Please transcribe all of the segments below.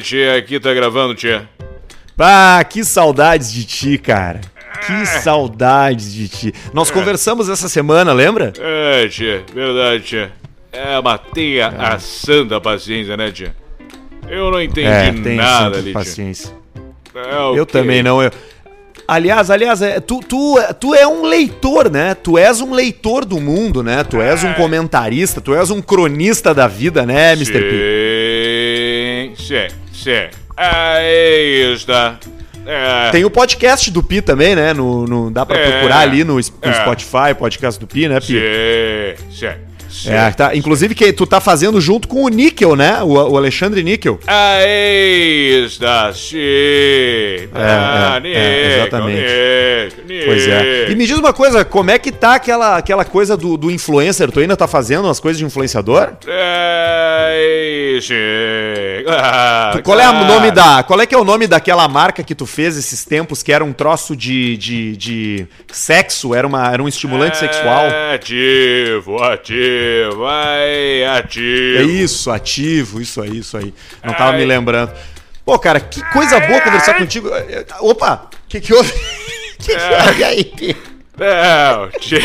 tia, aqui tá gravando, tia. Ah, que saudades de ti, cara. Que saudades de ti. Nós conversamos essa semana, lembra? É, tia, verdade, tia. É, matei a, a santa paciência, né, tia? Eu não entendi É, tem nada ali, tia. paciência. É, Eu ok. também não. Eu... Aliás, aliás, é, tu, tu, tu é um leitor, né? Tu és um leitor do mundo, né? Tu és um comentarista, tu és um cronista da vida, né, Mr. P? Sim, sim, sim. Aí está. É, Tem o podcast do Pi também, né? No, no- dá pra É. procurar ali no, no É. Spotify, podcast do Pi, né, Pi? sim, sim. É, tá. Inclusive que tu tá fazendo junto com o Níquel, né? O, o Alexandre Níquel. Aí está, sim. Ah, é, é, exatamente. Nico, Nico, Pois é. E me diz uma coisa, como é que tá aquela, aquela coisa do, do influencer? Tu ainda tá fazendo as coisas de influenciador? Ah, Tu- qual é o nome da. Qual é que é o nome daquela marca que tu fez esses tempos que era um troço de, de, de sexo? Era, uma, era um estimulante sexual? Ativo, ativo, vai, É ativo. isso, ativo, isso aí, isso aí. Não tava me lembrando. Pô, cara, que coisa boa conversar contigo. Opa, o que que houve? O que que houve aí? Não, tia.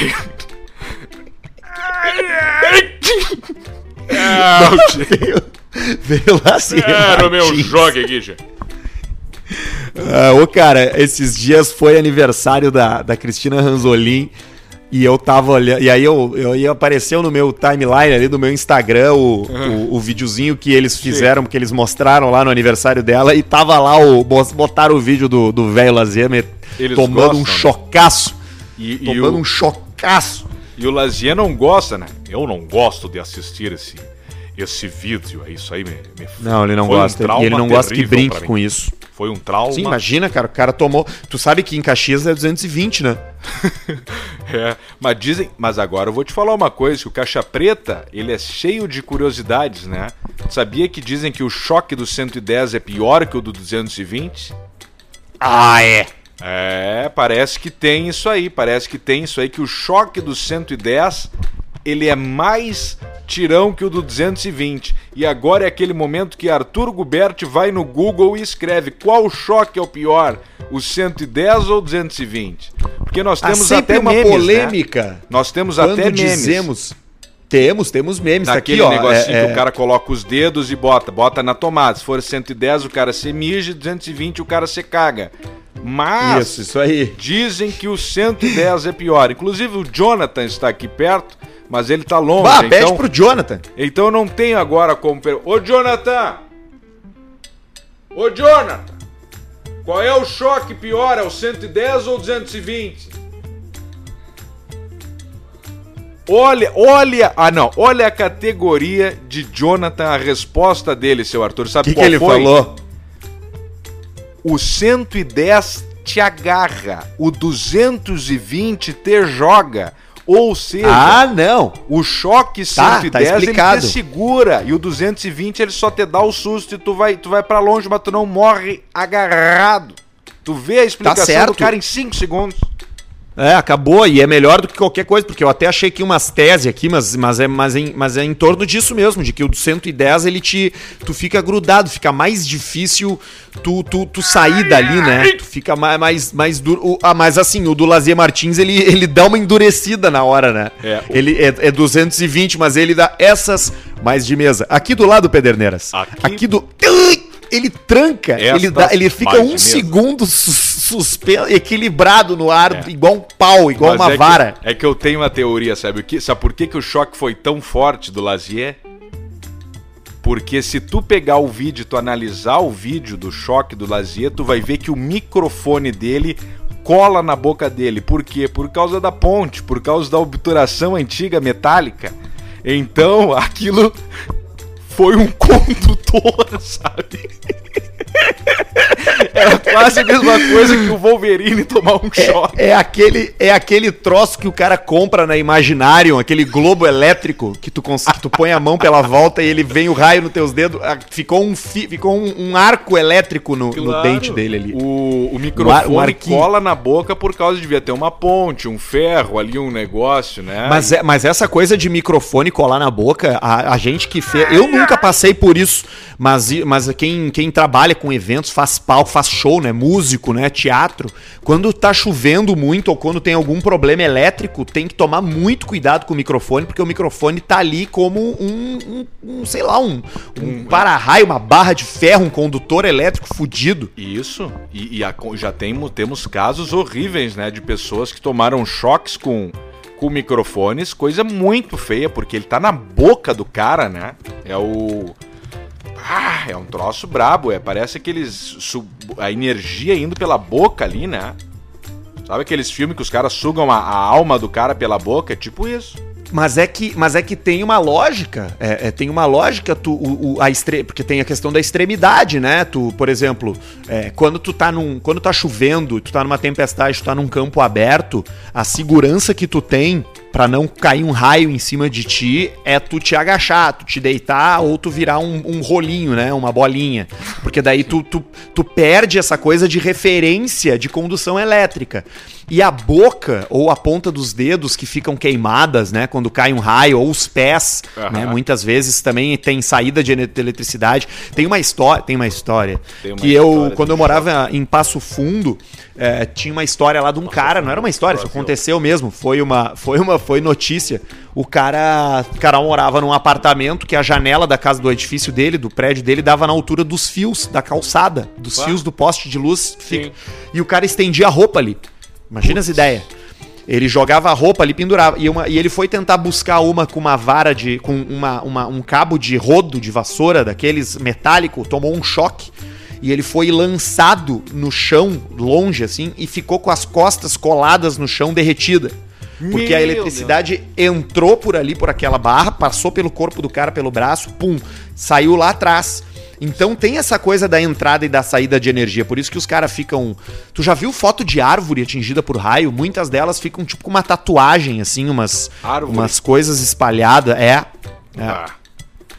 Não, tia. Veio, lá assim. Era o meu jogo aqui, tia. Ah, ô, cara, esses dias foi aniversário da, da Cristina Ranzolin e eu tava olhando. E aí eu, eu e apareceu no meu timeline ali do meu Instagram o, o, o videozinho que eles fizeram, que eles mostraram lá no aniversário dela e tava lá o. Botaram o vídeo do do velho Lazier tomando gostam, um né? chocaço. E, e Tomando o, um chocaço. e o Lazier não gosta, né? Eu não gosto de assistir esse, esse vídeo. Isso aí me, me Não, ele não um gosta. e ele não gosta que brinque com isso. Foi um trauma. Sim, imagina, cara. O cara tomou. Tu sabe que em Caxias é 220, né? É, mas dizem, mas agora eu vou te falar uma coisa, que o Caixa Preta, ele é cheio de curiosidades, né? Sabia que dizem que o choque do 110 é pior que o do 220? Ah, é. É, parece que tem isso aí, parece que tem isso aí que o choque do 110 ele é mais tirão que o do 220. E agora é aquele momento que Arthur Guberti vai no Google e escreve qual choque é o pior, o 110 ou o 220? Porque nós temos sempre até uma memes, né? polêmica. Nós temos Quando até memes. dizemos. Temos, temos memes. Tá Naquele aqui, ó. negocinho é- que o cara coloca os dedos e bota, bota na tomada. Se for 110, o cara se mija, 220 o cara se caga. Mas Isso, isso aí. dizem que o 110 é pior. Inclusive o Jonathan está aqui perto, mas ele tá longe. Pede então, pro Jonathan. então eu não tenho agora como. Ô Jonathan! Ô Jonathan! Qual é o choque pior? É o 110 ou o 220? Olha, olha, ah não, olha a categoria de Jonathan, a resposta dele, seu Arthur. Sabe que, que qual ele foi? falou? O 110 te agarra, o 220 te joga. Ou seja, Ah, não. o choque Tá, 110 tá ele explicado. te segura e o 220 ele só te dá o susto e tu vai, tu vai para longe, mas tu não morre agarrado. Tu vê a explicação do certo. cara em 5 segundos. É, acabou. E é melhor do que qualquer coisa, porque eu até achei que umas teses aqui, mas, mas, é, mas, em, mas é em torno disso mesmo, de que o do 110 ele te. Tu fica grudado, fica mais difícil tu, tu, tu sair dali, né? Tu fica mais, mais, mais duro. O- ah, mas assim, o do Lazier Martins ele, ele dá uma endurecida na hora, né? É, Ele é, é 220, mas ele dá essas mais de mesa. Aqui do lado, Pederneiras. Aqui- do. Ele tranca, ele, dá, ele fica um segundo suspenso, equilibrado no ar, igual um pau, igual Mas uma é que- vara. é que eu tenho uma teoria, sabe? O que, sabe por que, que o choque foi tão forte do Lazier? Porque se tu pegar o vídeo tu analisar o vídeo do choque do Lazier, tu vai ver que o microfone dele cola na boca dele. Por quê? Por causa da ponte, por causa da obturação antiga metálica. Então, aquilo foi um condutor, sabe? Era quase a mesma coisa que o Wolverine tomar um choque. É, é, aquele, é aquele troço que o cara compra na Imaginarium, aquele globo elétrico que tu, que tu põe a mão pela volta e ele vem o raio nos teus dedos. Ah, Ficou um, fi- ficou um, um arco elétrico no, no Claro. dente dele ali. O, o O microfone ar- o cola na boca por causa de devia ter uma ponte, um ferro ali, um negócio, né? Mas, é, mas essa coisa de microfone colar na boca, a, a gente que fez. Eu nunca passei por isso, mas, mas quem, quem trabalha com eventos, faz palco, faz show, né? Músico, né? Teatro. Quando tá chovendo muito ou quando tem algum problema elétrico, tem que tomar muito cuidado com o microfone, porque o microfone tá ali como um, um- um, sei lá, um, um para-raio, uma barra de ferro, um condutor elétrico fudido. Isso, e, e a- já temos, temos casos horríveis, né, de pessoas que tomaram choques com, com microfones, coisa muito feia, porque ele tá na boca do cara, né? É o. Ah, é um troço brabo, é. Parece aqueles. a energia indo pela boca ali, né? Sabe aqueles filmes que os caras sugam a, a alma do cara pela boca? É tipo isso. Mas é que, mas é que tem uma lógica. É, é, tem uma lógica, tu, o, o- a estre... porque tem a questão da extremidade, né? Tu, por exemplo, é, quando tu tá num. Quando tá chovendo, tu tá numa tempestade, tu tá num campo aberto, a segurança que tu tem pra não cair um raio em cima de ti é tu te agachar, tu te deitar ou tu virar um, um rolinho, né? Uma bolinha. Porque daí tu, tu, tu perde essa coisa de referência de condução elétrica. E a boca ou a ponta dos dedos que ficam queimadas, né? Quando cai um raio, ou os pés, Aham. né? Muitas vezes também tem saída de ele- de eletricidade. Tem uma história, tem uma história Tem uma que eu, história quando do eu morava em Passo Fundo, eh, tinha uma história lá de um cara, não era uma história, isso aconteceu mesmo, foi uma, foi uma, foi notícia. O cara, o cara morava num apartamento que a janela da casa do edifício dele, do prédio dele, dava na altura dos fios da calçada, dos Ué. fios do poste de luz. Fica-. E o cara estendia a roupa ali. Imagina as ideias. Ele jogava a roupa ali, pendurava. E, uma- e ele foi tentar buscar uma com uma vara de. com uma, uma- um cabo de rodo de vassoura, daqueles metálico, tomou um choque. E ele foi lançado no chão, longe assim, e ficou com as costas coladas no chão, derretida. Porque a Meu eletricidade entrou por ali, por aquela barra, passou pelo corpo do cara, pelo braço, pum, saiu lá atrás. Então tem essa coisa da entrada e da saída de energia. Por isso que os caras ficam. Tu já viu foto de árvore atingida por raio? Muitas delas ficam tipo com uma tatuagem, assim, umas, Árvore? umas coisas espalhadas. É. é. Ah.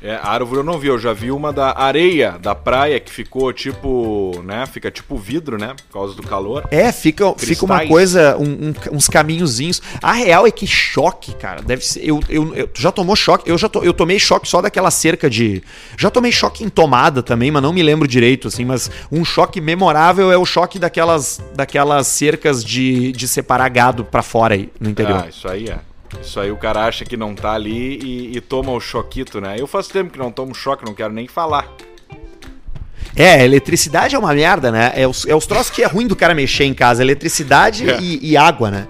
É, a árvore eu não vi, eu já vi uma da areia da praia que ficou tipo, né? Fica tipo vidro, né? Por causa do calor. É, fica, fica uma coisa, um- um- uns caminhozinhos. A real é que choque, cara, deve ser. Eu, eu, eu- já tomou choque? Eu já to- eu tomei choque só daquela cerca de. Já tomei choque em tomada também, mas não me lembro direito, assim. Mas um choque memorável é o choque daquelas, daquelas cercas de, de separar gado pra fora aí no interior. Ah, isso aí é. Isso aí o cara acha que não tá ali e, e toma o choquito, né? Eu faço tempo que não tomo choque, não quero nem falar. É, eletricidade é uma merda, né? É os, é os troços que é ruim do cara mexer em casa. Eletricidade É. e, e água, né?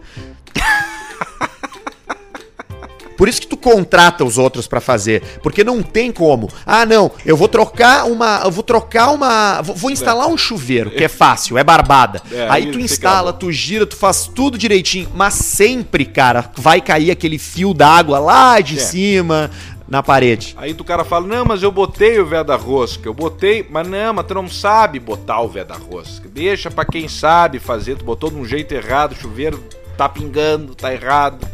Por isso que tu contrata os outros pra fazer, porque não tem como. Ah, não, eu vou trocar uma, eu vou trocar uma, vou, vou instalar um chuveiro, que é fácil, é barbada. É, aí aí tu instala, tu gira, tu faz tudo direitinho, mas sempre, cara, vai cair aquele fio d'água lá de É. cima na parede. Aí o cara fala, não, mas eu botei o véio da rosca, eu botei, mas não, mas tu não sabe botar o véio da rosca. Deixa pra quem sabe fazer, tu botou de um jeito errado, o chuveiro tá pingando, tá errado.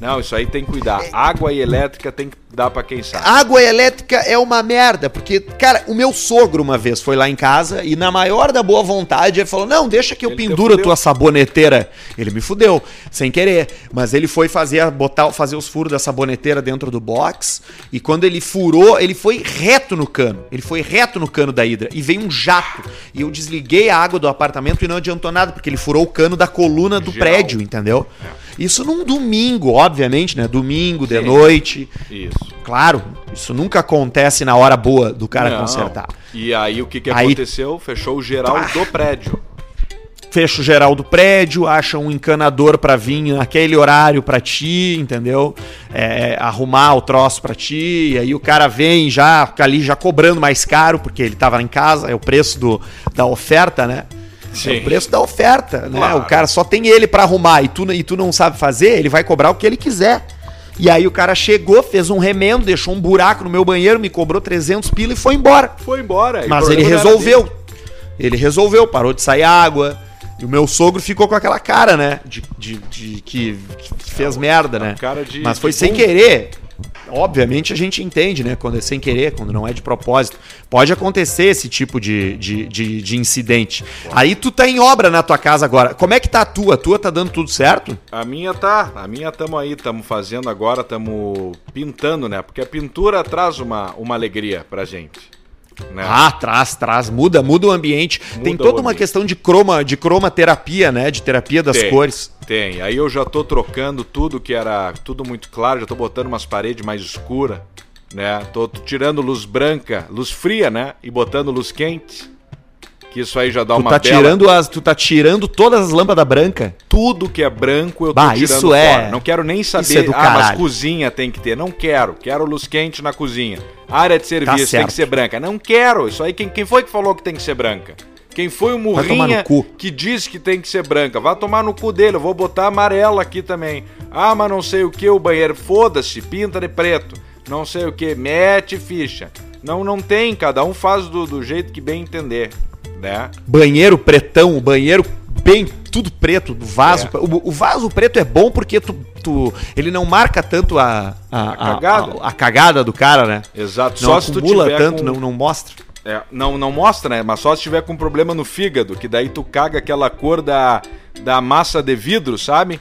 Não, isso aí tem que cuidar. Água e elétrica tem que dar pra quem sabe. Água elétrica é uma merda, porque, cara, o meu sogro uma vez foi lá em casa e na maior da boa vontade ele falou: "Não, deixa que eu Ele penduro a tua saboneteira". Ele me fudeu, sem querer, mas ele foi fazer botar fazer os furos da saboneteira dentro do box e quando ele furou, ele foi reto no cano. Ele foi reto no cano da hidra e veio um jato. E eu desliguei a água do apartamento e não adiantou nada, porque ele furou o cano da coluna do Geral. prédio, entendeu? Isso num domingo, obviamente, né? Domingo de Sim. noite. Isso. Claro, isso nunca acontece na hora boa do cara Não. consertar. E aí o que, que Aí- aconteceu? Fechou o geral do prédio. Fecha o geral do prédio, acha um encanador pra vir naquele horário pra ti, entendeu? É, arrumar o troço pra ti, e aí o cara vem já fica ali já cobrando mais caro, porque ele tava em casa, é o preço do, da oferta, né? É o preço da oferta, né? Claro. O cara só tem ele pra arrumar e tu, e tu não sabe fazer, ele vai cobrar o que ele quiser. E aí o cara chegou, fez um remendo, deixou um buraco no meu banheiro, me cobrou 300 pila e foi embora. Foi embora. Mas ele resolveu. Ele resolveu, parou de sair água. E o meu sogro ficou com aquela cara, né? De, de, de que, que fez merda, né? cara de- Mas foi sem querer. Obviamente a gente entende, né? Quando é sem querer, quando não é de propósito. Pode acontecer esse tipo de, de, de, de incidente. Aí tu tá em obra na tua casa agora. Como é que tá a tua? A tua tá dando tudo certo? A minha tá, a minha tamo aí, tamo fazendo agora, tamo pintando, né? Porque a pintura traz uma, uma alegria pra gente. Né? Ah, traz, traz, muda, muda o ambiente. Tem Muda toda o uma questão de croma, de cromaterapia, né? De terapia das Tem, cores. Tem. Aí eu já tô trocando tudo que era tudo muito claro, já tô botando umas paredes mais escuras, né? Tô tirando luz branca, luz fria, né? E botando luz quente. Que isso aí já dá Tu uma tá bela- tirando as, tu tá tirando todas as lâmpadas brancas. tudo que é branco eu tô Bah, tirando isso é- fora. Não quero nem saber, é ah, mas cozinha tem que ter. Não quero. Quero luz quente na cozinha. Área de serviço tem Tá certo. que ser branca. Não quero. Isso aí, quem, quem foi que falou que tem que ser branca? Quem foi o Murrinha que disse que tem que ser branca? Vai tomar no cu dele. Eu vou botar amarela aqui também. Ah, mas não sei o que, o banheiro. Foda-se, pinta de preto. Não sei o que, mete ficha. Não, não tem. Cada um faz do, do jeito que bem entender. Né? Banheiro pretão, o banheiro bem tudo preto, do vaso. É. O, o vaso preto é bom porque tu, tu- ele não marca tanto a, a, A cagada. a- a cagada do cara, né? Exato. Não Só se tu acumula tanto, com... não, não mostra. É, não, não mostra, né? Mas só se tiver com problema no fígado, que daí tu caga aquela cor da, da massa de vidro, sabe?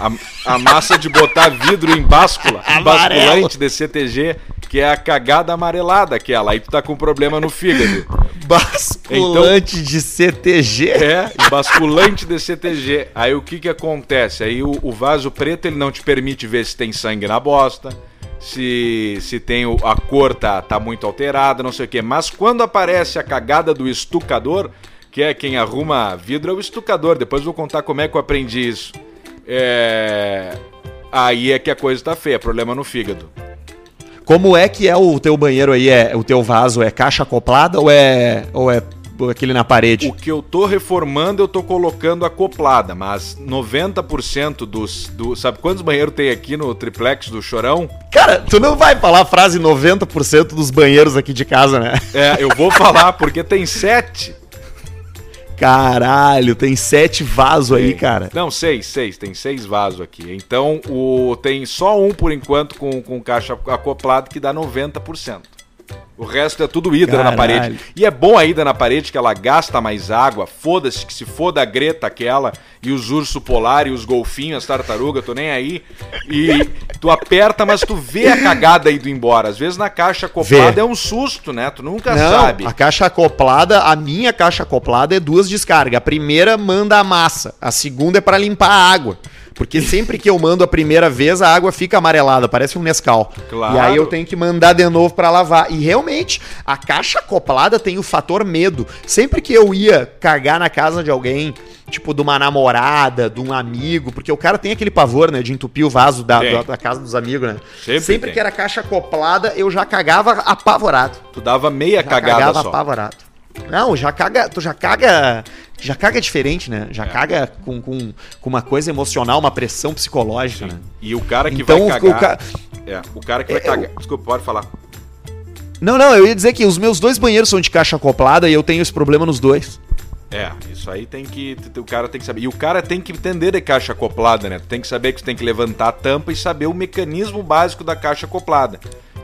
A, a massa de botar vidro em báscula, em basculante de CTG, que é a cagada amarelada aquela. Aí tu tá com problema no fígado. Basculante de CTG. É, basculante de CTG. Aí o que que acontece? Aí o, o vaso preto ele não te permite ver se tem sangue na bosta, se, se tem o- a cor tá, tá muito alterada, não sei o que. Mas quando aparece a cagada do estucador, que é quem arruma vidro, é o estucador. Depois eu vou contar como é que eu aprendi isso. É... Aí é que a coisa tá feia, problema no fígado. Como é que é o teu banheiro aí? É, o teu vaso é caixa acoplada ou é, ou é aquele na parede? O que eu tô reformando, eu tô colocando acoplada, mas 90% dos. Do, sabe quantos banheiros tem aqui no triplex do Chorão? Cara, tu não vai falar a frase 90% dos banheiros aqui de casa, né? É, eu vou falar, porque tem sete. Caralho, tem sete vasos aí, cara. Não, seis, seis. Tem seis vasos aqui. Então, o, tem só um, por enquanto, com, com caixa acoplado, que dá 90%. O resto é tudo hidra na Caralho. parede. E é bom a hidra na parede que ela gasta mais água. Foda-se que se foda a Greta aquela e os urso polar e os golfinhos, as tartarugas, tô nem aí. E tu aperta, mas tu vê a cagada indo embora. Às vezes na caixa acoplada Vê. é um susto, né? Tu nunca Não, sabe. a caixa acoplada, a minha caixa acoplada é duas descargas. A primeira manda a massa, a segunda é pra limpar a água. Porque sempre que eu mando a primeira vez, a água fica amarelada, parece um Nescau. Claro. E aí eu tenho que mandar de novo pra lavar. E realmente, a caixa acoplada tem o fator medo. Sempre que eu ia cagar na casa de alguém, tipo de uma namorada, de um amigo, porque o cara tem aquele pavor, né, de entupir o vaso da, da, da casa dos amigos, né? Sempre tem. que era caixa acoplada, eu já cagava apavorado. Tu dava meia Já cagada cagava só. apavorado. Não, já caga, tu já caga, já caga diferente, né? Já É. caga com, com, com uma coisa emocional, uma pressão psicológica, né? E o cara que Então, vai o cagar. ca- É, o cara que vai É, cagar. Desculpa, pode falar. Não, não, eu ia dizer que os meus dois banheiros são de caixa acoplada e eu tenho esse problema nos dois. É, isso aí tem que. O cara tem que saber. E o cara tem que entender de caixa acoplada, né? Tu tem que saber que tu tem que levantar a tampa e saber o mecanismo básico da caixa acoplada.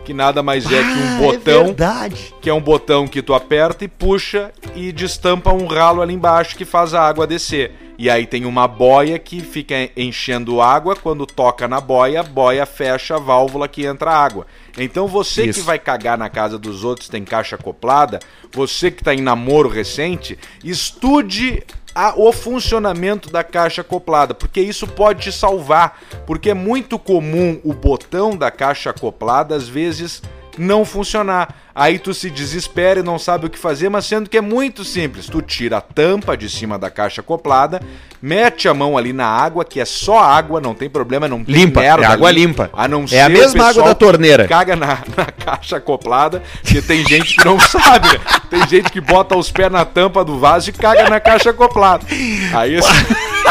Que nada mais é que um Ah, botão. É verdade. que é um botão que tu aperta e puxa e destampa um ralo ali embaixo que faz a água descer. E aí tem uma boia que fica enchendo água, quando toca na boia, a boia fecha a válvula que entra água. Então você Isso. que vai cagar na casa dos outros, tem caixa acoplada, você que está em namoro recente, estude a- o funcionamento da caixa acoplada, porque isso pode te salvar, porque é muito comum o botão da caixa acoplada às vezes não funcionar. Aí tu se desespera e não sabe o que fazer, mas sendo que é muito simples. Tu tira a tampa de cima da caixa acoplada, mete a mão ali na água, que é só água, não tem problema, não tem Limpa, merda é água ali. limpa. A não É ser a mesma água da torneira. que Caga na, na caixa acoplada, porque tem gente que não sabe, né? Tem gente que bota os pés na tampa do vaso e caga na caixa acoplada. Aí esse...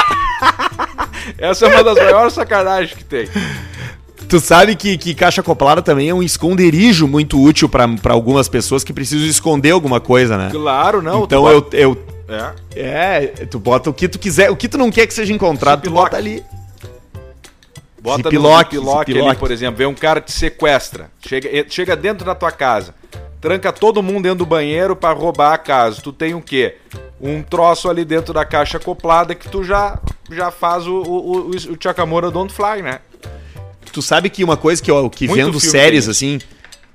Essa é uma das maiores sacanagens que tem. Tu sabe que, que caixa acoplada também é um esconderijo muito útil pra pra algumas pessoas que precisam esconder alguma coisa, né? Claro, não. Então eu, bota- eu. É. É, tu bota o que tu quiser, o que tu não quer que seja encontrado, tu bota ali. Bota Ziploc, no ziploc ali, ziploc. por exemplo, vem um cara te sequestra, chega, chega dentro da tua casa, tranca todo mundo dentro do banheiro pra roubar a casa. Tu tem o quê? Um troço ali dentro da caixa acoplada que tu já, já faz o, o, o, o Chakamura Don't Fly, né? Tu sabe que uma coisa que eu que Muito vendo séries assim,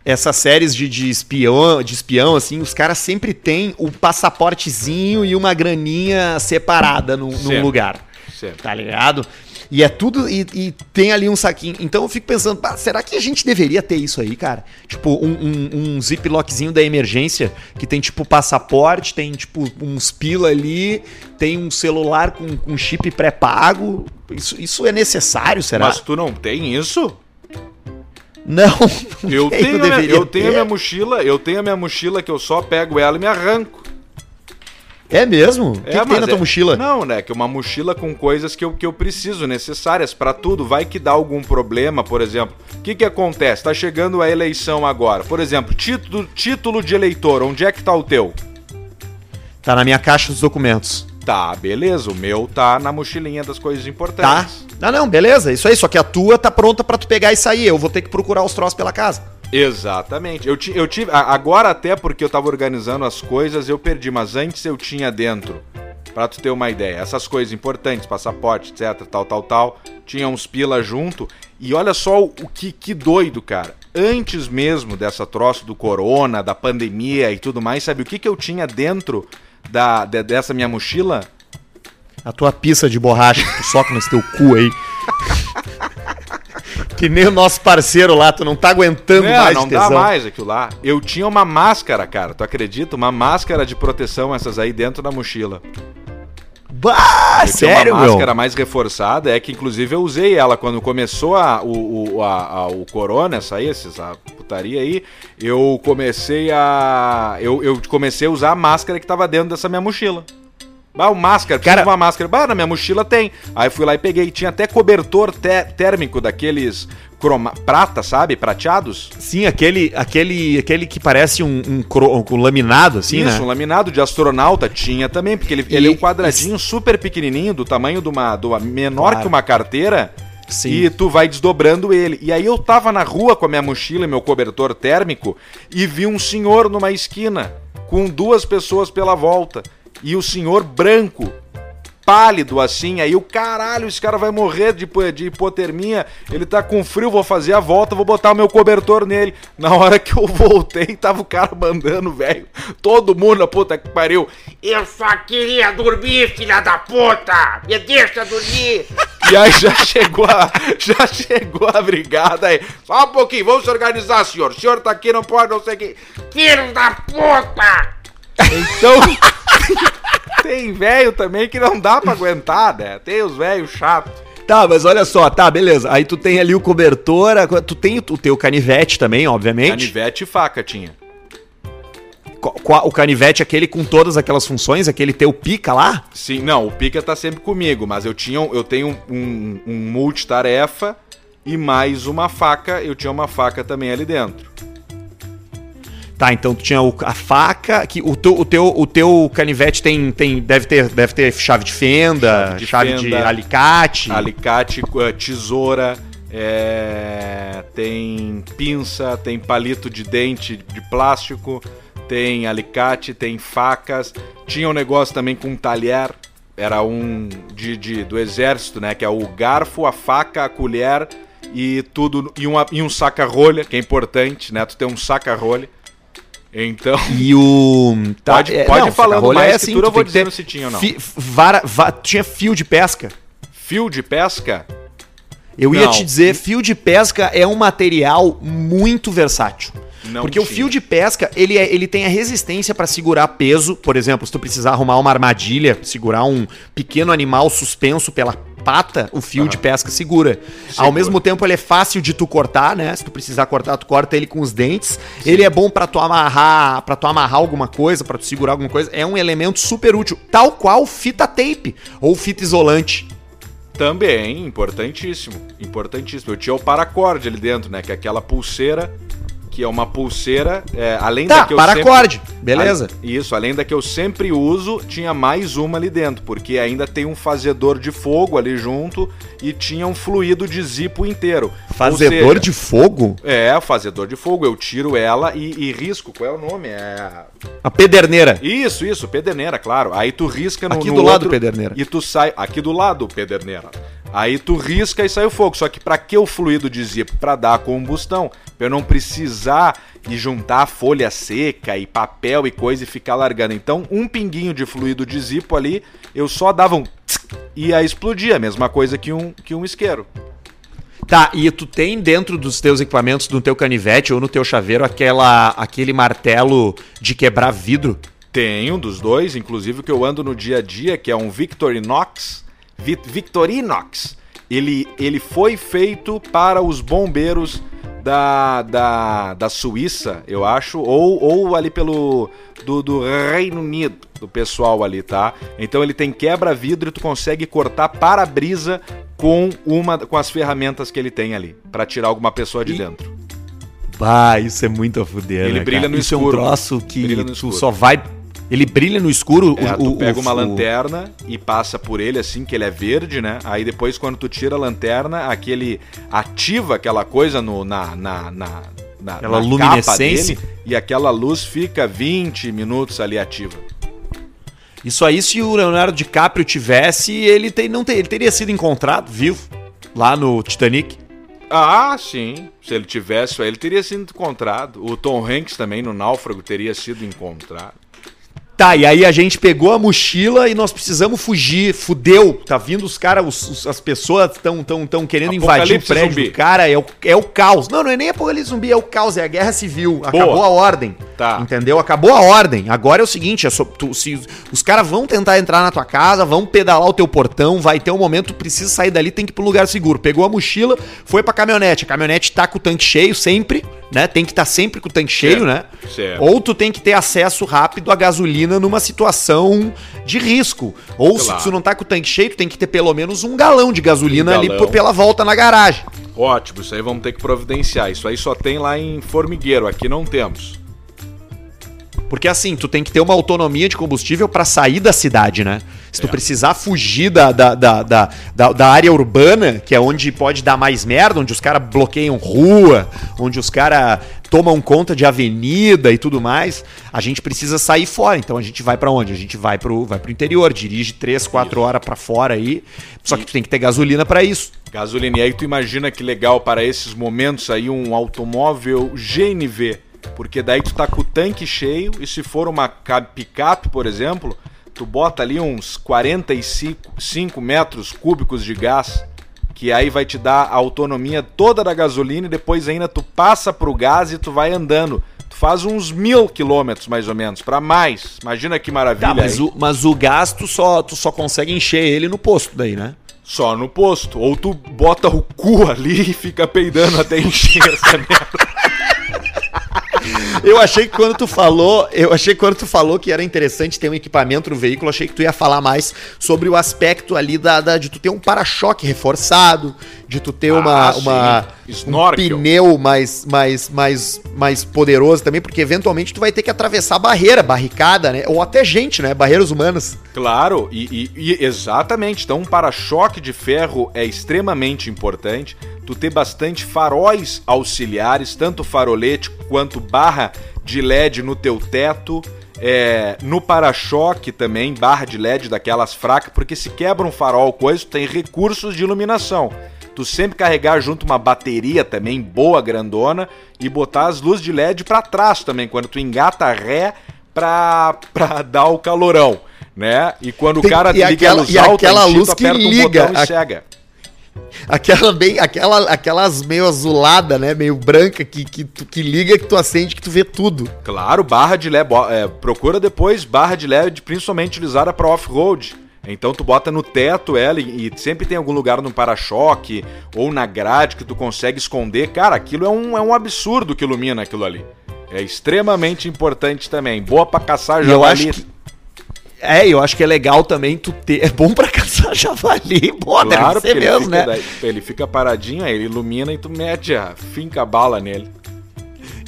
essas séries de, de espião, de espião assim, os caras sempre têm o passaportezinho e uma graninha separada num, num Sempre. lugar. Sempre. Tá ligado? E é tudo. E, e tem ali um saquinho. Então eu fico pensando, "Pá, será que a gente deveria ter isso aí, cara? Tipo, um, um, um ziplockzinho da emergência que tem, tipo, passaporte, tem, tipo, uns pila ali, tem um celular com, com chip pré-pago. Isso, isso é necessário, será? Mas tu não tem isso? Não, não Eu tenho, a minha, eu tenho a minha mochila, eu tenho a minha mochila que eu só pego ela e me arranco. É mesmo? O que, É, que tem mas na tua é- mochila? Não, né? Que é uma mochila com coisas que eu, que eu preciso, necessárias pra tudo. Vai que dá algum problema, por exemplo. O que que acontece? Tá chegando a eleição agora. Por exemplo, título, título de eleitor. Onde é que tá o teu? Tá na minha caixa dos documentos. Tá, beleza. O meu tá na mochilinha das coisas Tá? importantes. Não, não, beleza. Isso aí. Só que a tua tá pronta pra tu pegar e sair. Eu vou ter que procurar os troços pela casa. Exatamente. Eu, ti- eu tive. Agora, até porque eu tava organizando as coisas, eu perdi, mas antes eu tinha dentro. Pra tu ter uma ideia. Essas coisas importantes, passaporte, etc, tal, tal, tal. Tinha uns pila junto. E olha só o, o que, que doido, cara. Antes mesmo dessa troço do corona, da pandemia e tudo mais, sabe o que, que eu tinha dentro da, de- dessa minha mochila? A tua pista de borracha que tu soca nesse teu cu aí. que nem o nosso parceiro lá, tu não tá aguentando É, mais não de dá tesão. mais aquilo lá. Eu tinha uma máscara, cara, tu acredita? Uma máscara de proteção, essas aí dentro da mochila. Bah, Eu sério, uma meu? máscara mais reforçada, é que inclusive eu usei ela quando começou a, o, o, a, a- o corona, essa aí, essa putaria aí, eu comecei a. Eu, eu comecei a usar a máscara que tava dentro dessa minha mochila. Bah, o máscara, preciso Cara- de uma máscara. Bah, na minha mochila tem. Aí fui lá e peguei. Tinha até cobertor té- térmico daqueles croma, prata, sabe? Prateados. Sim, aquele, aquele, aquele que parece um, um, cro- um laminado, assim, Isso, um né? laminado de astronauta tinha também, porque ele, E- ele é um quadradinho super pequenininho, do tamanho de uma, uma menor Claro. que uma carteira. Sim. E tu vai desdobrando ele. E aí eu tava na rua com a minha mochila e meu cobertor térmico e vi um senhor numa esquina com duas pessoas pela volta. E o senhor branco, pálido assim, aí o caralho, esse cara vai morrer de, de hipotermia, ele tá com frio, vou fazer a volta, vou botar o meu cobertor nele. Na hora que eu voltei, tava o cara mandando, velho, todo mundo na puta que pariu. Eu só queria dormir, filha da puta! Me deixa dormir! E aí já chegou a, já chegou a brigada aí. Só um pouquinho, vamos se organizar, senhor. O senhor tá aqui, não pode, não sei o que. Filho da puta! Então, tem velho também que não dá pra aguentar, né? Tem os velhos chatos. Tá, mas olha só, tá, beleza. Aí tu tem ali o cobertor, tu tem o teu canivete também, obviamente. Canivete e faca tinha. O canivete, aquele com todas aquelas funções, aquele teu pica lá? Sim, não, o Pica tá sempre comigo, mas eu tinha, eu tenho um, um multitarefa e mais uma faca, eu tinha uma faca também ali dentro. Tá, então tu tinha o- a faca, que o teu, o teu, o teu canivete tem, tem deve, ter, deve ter chave de fenda, chave Chave de, de fenda, alicate. Alicate, eh, tesoura, é, tem pinça, tem palito de dente de plástico, tem alicate, tem facas. Tinha um negócio também com um talher, era um de, de- do exército, né? Que é o garfo, a faca, a colher e tudo. E, uma, e um saca-rolha, que é importante, né? Tu tem um saca-rolha. Então. E o. tá, Pode- pode ir falando mais que tudo eu vou ter dizendo se tinha ou não. fi- vara- va- tinha fio de pesca. Fio de pesca? Eu ia Não. te dizer, fio de pesca é um material muito versátil. Não Porque o tinha. fio de pesca, ele, é- ele tem a resistência para segurar peso. Por exemplo, se tu precisar arrumar uma armadilha, segurar um pequeno animal suspenso pela pata, o fio de pesca segura. Ao mesmo tempo, ele é fácil de tu cortar, né? Se tu precisar cortar, tu corta ele com os dentes. Ele é bom para tu amarrar, para tu amarrar alguma coisa, para tu segurar alguma coisa. É um elemento super útil, tal qual fita tape ou fita isolante. Também, importantíssimo. Importantíssimo. Eu tinha o paracorde ali dentro, né? Que é aquela pulseira que é uma pulseira, é, além Tá, da que eu paracorde. Beleza. a- Isso, além da que eu sempre uso, tinha mais uma ali dentro, porque ainda tem um fazedor de fogo ali junto e tinha um fluido de zipo inteiro. Fazedor seja, de fogo? É, fazedor de fogo. Eu tiro ela e, e risco. Qual é o nome? É. A pederneira. Isso, isso, pederneira, claro. Aí tu risca no, Aqui no do lado, outro pederneira. E tu sai. Aqui do lado, pederneira. Aí tu risca e sai o fogo. Só que pra que o fluido de zipo? Pra dar combustão. Pra eu não precisar e juntar folha seca e papel e coisa e ficar largando. Então, um pinguinho de fluido de zipo ali, eu só dava um tsk e ia explodir. A mesma coisa que um, que um isqueiro. Tá, e tu tem dentro dos teus equipamentos, no teu canivete ou no teu chaveiro, aquela, aquele martelo de quebrar vidro? Tenho dos dois, inclusive que eu ando no dia a dia, que é um Victorinox. Vi- Victorinox. Ele, ele foi feito para os bombeiros da, da, da Suíça, eu acho, ou, ou ali pelo do, do Reino Unido, do pessoal ali, tá? Então ele tem quebra-vidro e tu consegue cortar para-brisa com uma com as ferramentas que ele tem ali, para tirar alguma pessoa de E- dentro. Bah, isso é muito a fuder, Ele né, brilha cara? no isso escuro. é um troço que tu escuro. só vai... Ele brilha no escuro? É, o, tu o- pega o- uma lanterna e passa por ele assim, que ele é verde, né? Aí depois, quando tu tira a lanterna, aquele ativa aquela coisa no, na, na, na, na, Aquela na luminescência. dele e aquela luz fica 20 minutos ali ativa. Isso aí, se o Leonardo DiCaprio tivesse, ele, tem, não ter, ele teria sido encontrado vivo lá no Titanic. Ah, sim. Se ele tivesse, ele teria sido encontrado. O Tom Hanks também no Náufrago teria sido encontrado. Tá, e aí a gente pegou a mochila e nós precisamos fugir. Fudeu. Tá vindo os caras, as pessoas estão tão, tão querendo invadir o prédio zumbi. do cara. É o, é o caos. Não, não é nem apocalipse zumbi, é o caos, é a guerra civil. Acabou a ordem. Tá. Entendeu? Acabou a ordem. Agora é o seguinte: é só- tu- se, os caras vão tentar entrar na tua casa, vão pedalar o teu portão, vai ter um momento, tu precisa sair dali, tem que ir pro lugar seguro. Pegou a mochila, foi pra caminhonete. A caminhonete tá com o tanque cheio sempre, né? Tem que estar sempre com o tanque cheio, Certo, né? certo. Ou tu tem que ter acesso rápido à gasolina numa situação de risco. Ou Claro. se tu não tá com o tanque cheio, tu tem que ter pelo menos um galão de gasolina Um ali galão. por- pela volta na garagem. Ótimo, isso aí vamos ter que providenciar. Isso aí só tem lá em Formigueiro, aqui não temos. Porque assim, tu tem que ter uma autonomia de combustível pra sair da cidade, né? Se tu É. precisar fugir da, da, da, da, da- área urbana, que é onde pode dar mais merda, onde os caras bloqueiam rua, onde os caras tomam conta de avenida e tudo mais, a gente precisa sair fora. Então a gente vai pra onde? A gente vai pro, vai pro interior, dirige 3, 4 horas pra fora aí. Só que tu tem que ter gasolina pra isso. Gasolina. E aí tu imagina que legal para esses momentos aí um automóvel GNV. Porque daí tu tá com o tanque cheio e se for uma ca- picape, por exemplo, tu bota ali uns 45 5 metros cúbicos de gás, que aí vai te dar a autonomia toda da gasolina e depois ainda tu passa pro gás e tu vai andando. Tu faz uns mil quilômetros mais ou menos, para mais. Imagina que maravilha. Tá, mas o, mas o gás tu só, tu só consegue encher ele no posto daí, né? Só no posto. Ou tu bota o cu ali e fica peidando até encher essa merda. Eu achei que quando tu falou, eu achei quando tu falou que era interessante ter um equipamento no veículo, achei que tu ia falar mais sobre o aspecto ali da, da- de tu ter um para-choque reforçado, de tu ter uma, Ah, sim. uma um pneu mais, mais, mais, mais poderoso também, porque eventualmente tu vai ter que atravessar barreira, barricada, né? Ou até gente, né? Barreiras humanas. Claro, e, e- e exatamente. Então, um para-choque de ferro é extremamente importante. Tu ter bastante faróis auxiliares, tanto farolete quanto barra de LED no teu teto. É, no para-choque também, barra de LED daquelas fracas, porque se quebra um farol, coisa, tem recursos de iluminação. Tu sempre carregar junto uma bateria também boa, grandona, e botar as luzes de LED pra trás também, quando tu engata a ré pra, pra dar o calorão, né? E quando Tem- o cara e liga aquela- a luz e alta, aquela ti, tu luz que aperta um liga botão e a- cega. Aquela bem, aquela, aquelas meio azulada, né? Meio branca que, que, tu, que liga, que tu acende, que tu vê tudo. Claro, barra de LED, é, procura depois barra de LED, principalmente utilizada para off-road. Então tu bota no teto ela e, e sempre tem algum lugar no para-choque ou na grade que tu consegue esconder. Cara, aquilo é um, é um absurdo que ilumina aquilo ali. É extremamente importante também. Boa pra caçar eu javali. acho que É, eu acho que é legal também tu ter. É bom pra caçar javali, pô, deve ser mesmo, né? daí- ele fica paradinho, aí ele ilumina e tu mete a finca a bala nele.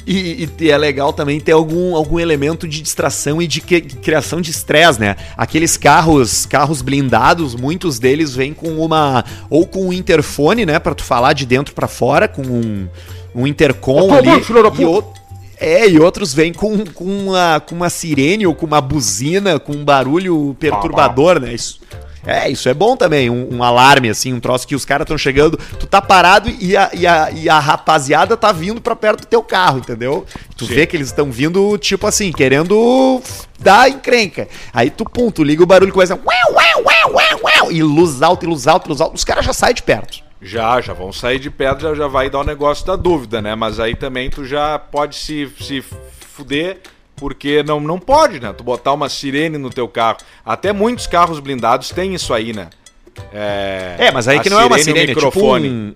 E, e é legal também ter algum, algum elemento de distração e de que- criação de estresse, né? Aqueles carros carros blindados, muitos deles vêm com uma ou com um interfone, né, Pra tu falar de dentro pra fora, com um, um intercom ali. bom, e outro é, e outros vêm com, com, uma, com uma sirene ou com uma buzina, com um barulho perturbador, né? Isso, é, isso é bom também, um, um alarme, assim, um troço que os caras estão chegando, tu tá parado e a, e, a, e a rapaziada tá vindo pra perto do teu carro, entendeu? Tu Sim. vê que eles estão vindo, tipo assim, querendo dar encrenca. Aí tu, pum, tu liga o barulho e começa... Uau, uau, uau, uau, uau, e luz alta, e luz alta, e luz alta, os caras já saem de perto. Já, já vão sair de perto, já, já vai dar o negócio da dúvida, né? Mas aí também tu já pode se, se fuder, porque não, não pode, né? Tu botar uma sirene no teu carro. Até muitos carros blindados têm isso aí, né? É, É, mas aí que não é uma e o sirene, é tipo microfone. um...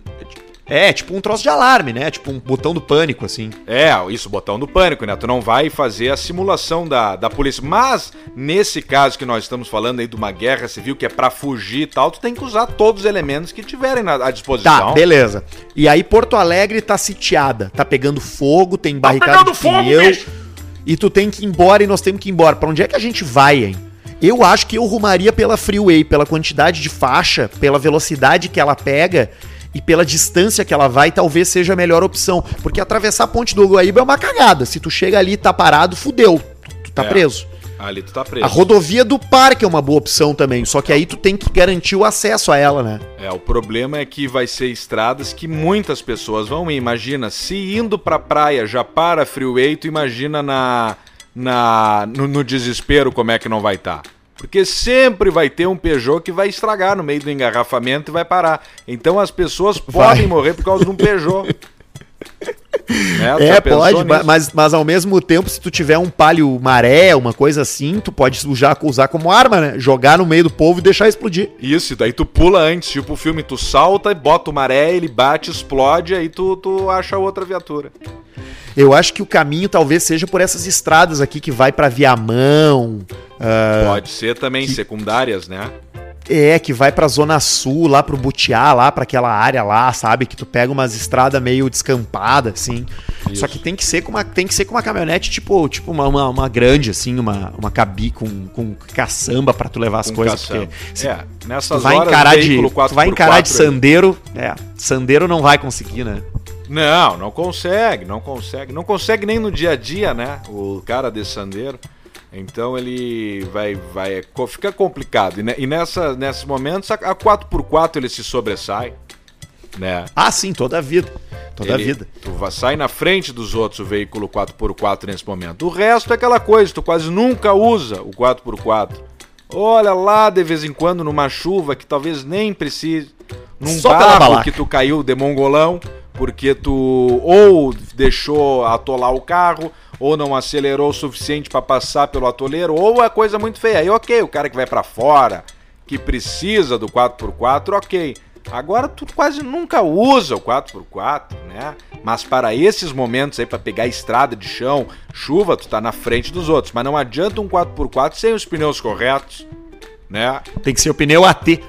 É, tipo um troço de alarme, né? Tipo um botão do pânico, assim. É, isso, botão do pânico, né? Tu não vai fazer a simulação da, da polícia. Mas, nesse caso que nós estamos falando aí de uma guerra civil, que é pra fugir e tal, tu tem que usar todos os elementos que tiverem na, à disposição. Tá, beleza. E aí Porto Alegre tá sitiada, tá pegando fogo, tem barricada pegando de fogo, pneu. bicho! E tu tem que ir embora e nós temos que ir embora. Pra onde é que a gente vai, hein? Eu acho que eu rumaria pela freeway, pela quantidade de faixa, pela velocidade que ela pega e pela distância que ela vai, talvez seja a melhor opção. Porque atravessar a ponte do Guaíba é uma cagada. Se tu chega ali e tá parado, fudeu. Tu, tu tá É. preso. Ali tu tá preso. A rodovia do parque é uma boa opção também, só que aí tu tem que garantir o acesso a ela, né? É, o problema é que vai ser estradas que muitas pessoas vão ir. Imagina, se indo pra praia já para freeway, tu imagina na, na, no, no desespero como é que não vai estar. Porque sempre vai ter um Peugeot que vai estragar no meio do engarrafamento e vai parar. Então as pessoas Vai. podem morrer por causa de um Peugeot. É, pensou pode, nisso? mas, mas ao mesmo tempo, se tu tiver um palio maré, uma coisa assim, tu pode usar, usar como arma, né? Jogar no meio do povo e deixar explodir. Isso, daí tu pula antes, tipo o filme, tu salta e bota o maré, ele bate, explode, aí tu, tu acha outra viatura. Eu acho que o caminho talvez seja por essas estradas aqui que vai pra Viamão, ah, Pode ser também secundárias, né? É, que vai pra Zona Sul, lá pro Butiá, lá pra aquela área lá, sabe? Que tu pega umas estradas meio descampadas, assim. Isso. Só que tem que ser com uma, tem que ser com uma caminhonete, tipo, tipo uma, uma, uma grande, assim, uma, uma cabi com, com caçamba pra tu levar as Com coisas. caçamba. Porque É, tu nessas vai horas, encarar de, tu vai encarar de 4x4 sandeiro, é, sandeiro não vai conseguir, né? Não, não consegue, não consegue. Não consegue nem no dia a dia, né? O cara de sandeiro. Então ele vai, vai co- fica complicado. E, ne- e nessa, nesses momentos a, a 4x4 ele se sobressai, né? Ah, sim, toda a vida. Toda a Ele- vida. Tu sai na frente dos outros o veículo 4x4 nesse momento. O resto é aquela coisa, tu quase nunca usa o 4x4. Olha lá de vez em quando numa chuva que talvez nem precise. Num Só balaca. que tu caiu de mongolão, porque tu ou deixou atolar o carro, ou não acelerou o suficiente pra passar pelo atoleiro, ou é coisa muito feia. Aí ok, o cara que vai pra fora, que precisa do 4x4, ok. Agora tu quase nunca usa o 4x4, né? Mas para esses momentos aí, para pegar estrada de chão, chuva, tu tá na frente dos outros. Mas não adianta um 4x4 sem os pneus corretos, né? Tem que ser o pneu AT.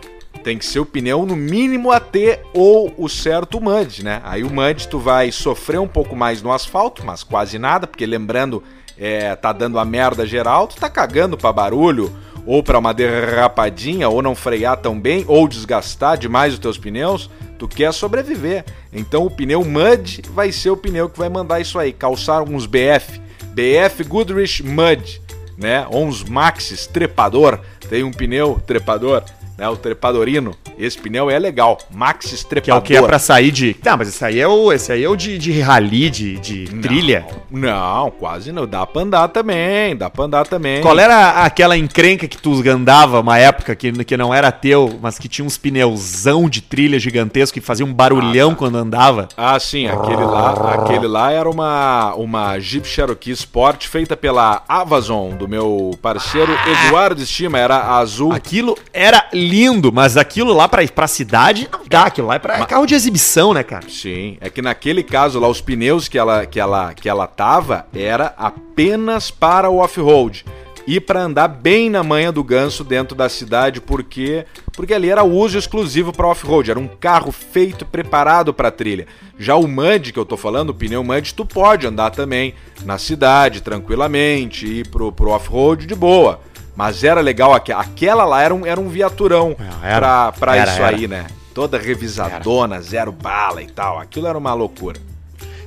Tem que ser o pneu no mínimo AT ou o certo MUD, né? Aí o MUD tu vai sofrer um pouco mais no asfalto, mas quase nada, porque lembrando, é, tá dando a merda geral, tu tá cagando pra barulho, ou pra uma derrapadinha, ou não frear tão bem, ou desgastar demais os teus pneus, tu quer sobreviver. Então o pneu MUD vai ser o pneu que vai mandar isso aí, calçar uns BF, BF Goodrich MUD, né? Ou uns Maxis trepador, tem um pneu trepador, né? O trepadorino. Esse pneu é legal, Maxis Que é o que é pra sair de. Tá, mas esse aí é o, esse aí é o de, de rally, de, de Não, trilha. Não, quase não. Dá pra andar também, dá pra andar também. Qual era aquela encrenca que tu andava uma época que, que não era teu, mas que tinha uns pneuzão de trilha gigantesco e fazia um barulhão Ah, tá. quando andava? Ah, sim, aquele lá, aquele lá era uma, uma Jeep Cherokee Sport feita pela Amazon, do meu parceiro Eduardo Estima, era azul. Aquilo era lindo, mas aquilo lá pra, pra cidade não dá. Aquilo lá é pra é carro de exibição, né, cara? Sim, é que naquele caso lá, os pneus que ela, que ela, que ela tava era apenas para o off-road. e para andar bem na manha do ganso dentro da cidade, porque porque ali era uso exclusivo para off-road, era um carro feito preparado para trilha. Já o Mud que eu tô falando, o pneu Mud, tu pode andar também na cidade tranquilamente, ir pro, pro off-road de boa. Mas era legal, aquela lá era um, era um viaturão É, era. pra, pra Era, isso era. aí, né? Toda revisadona, zero bala e tal. Aquilo era uma loucura.